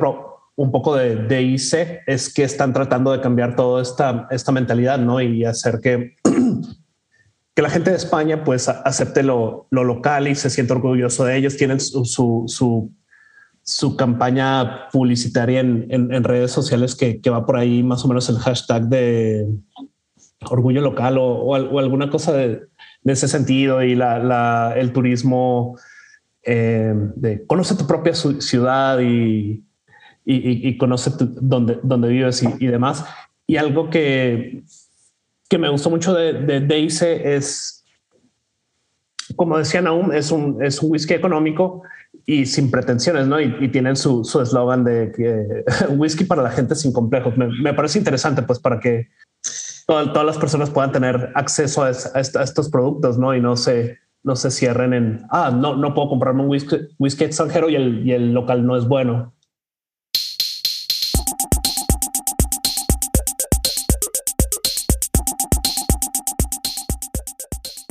un, poco de, DIC es que están tratando de cambiar toda esta, esta mentalidad ¿no? y hacer que, que la gente de España pues acepte lo, lo local y se sienta orgulloso de ellos. Tienen su, su, su, campaña publicitaria en, en, redes sociales que, que, va por ahí más o menos el hashtag de orgullo local o, o, alguna cosa de, de, ese sentido y la, la, el turismo eh, de conoce tu propia ciudad y, y, conoce dónde, dónde vives y, demás. Y algo que, que me gustó mucho de, de, es, como decía Naum, es un, es un whisky económico y sin pretensiones, ¿no? Y, tienen su eslogan de whisky para la gente sin complejos. Me, me parece interesante, pues, para que todas, las personas puedan tener acceso a, a, estos productos, ¿no? Y no se, no se cierren en, ah, no, no puedo comprarme un whisky, extranjero y el, y el local no es bueno.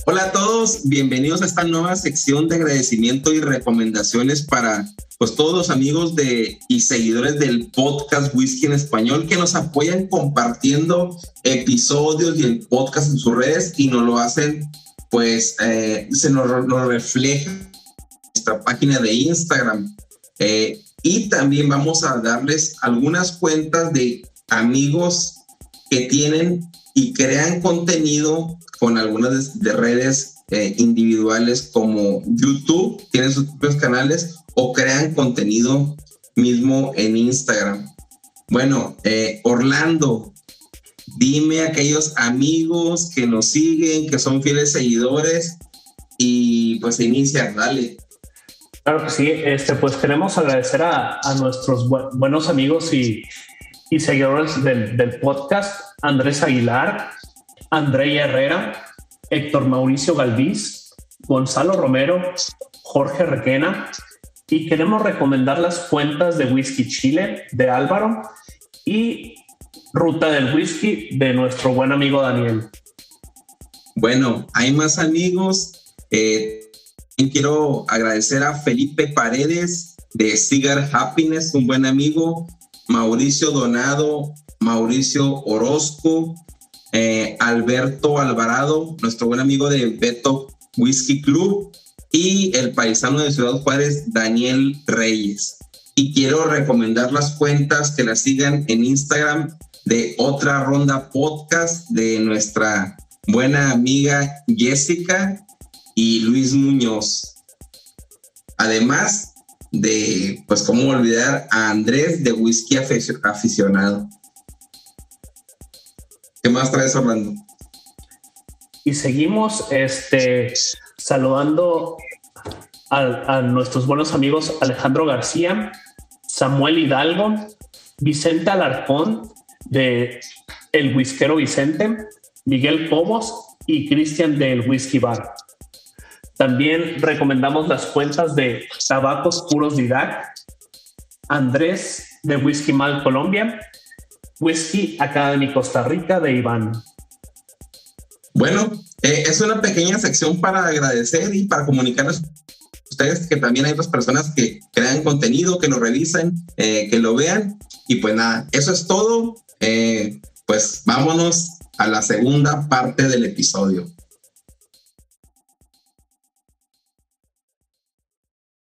Hola a todos, bienvenidos a esta nueva sección de agradecimiento y recomendaciones para pues todos los amigos de y seguidores del podcast Whisky en Español que nos apoyan compartiendo episodios y el podcast en sus redes y nos lo hacen pues eh, se nos, refleja nuestra página de Instagram. Eh, y también vamos a darles algunas cuentas de amigos que tienen y crean contenido con algunas de, redes eh, individuales como YouTube, tienen sus propios canales o crean contenido mismo en Instagram. Bueno, Orlando, dime aquellos amigos que nos siguen, que son fieles seguidores y pues inicia, dale. Claro que sí, este, pues queremos agradecer a, nuestros buenos amigos y, seguidores del, del, podcast, Andrés Aguilar, André Herrera, Héctor Mauricio Galviz, Gonzalo Romero, Jorge Requena, y queremos recomendar las cuentas de Whisky Chile de Álvaro y Ruta del Whisky de nuestro buen amigo Daniel. Bueno, hay más amigos. Eh, quiero agradecer a Felipe Paredes de Cigar Happiness, un buen amigo. Mauricio Donado, Mauricio Orozco, eh, Alberto Alvarado, nuestro buen amigo de Beto Whisky Club y el paisano de Ciudad Juárez, Daniel Reyes. Y quiero recomendar las cuentas que la sigan en Instagram de otra ronda podcast de nuestra buena amiga Jessica y Luis Muñoz. Además de, pues, cómo olvidar a Andrés de Whisky Aficionado. ¿Qué más traes, Orlando? Y seguimos este, saludando a, a nuestros buenos amigos Alejandro García, Samuel Hidalgo, Vicente Alarcón, de El Whiskero Vicente, Miguel Cobos y Cristian del Whisky Bar. También recomendamos las cuentas de Tabacos Puros Didac, Andrés de Whisky Mal Colombia, Whisky Academy Costa Rica de Iván. Bueno, eh, es una pequeña sección para agradecer y para comunicarles a ustedes que también hay otras personas que crean contenido, que lo revisen, eh, que lo vean. Y pues nada, eso es todo. Eh, pues vámonos a la segunda parte del episodio.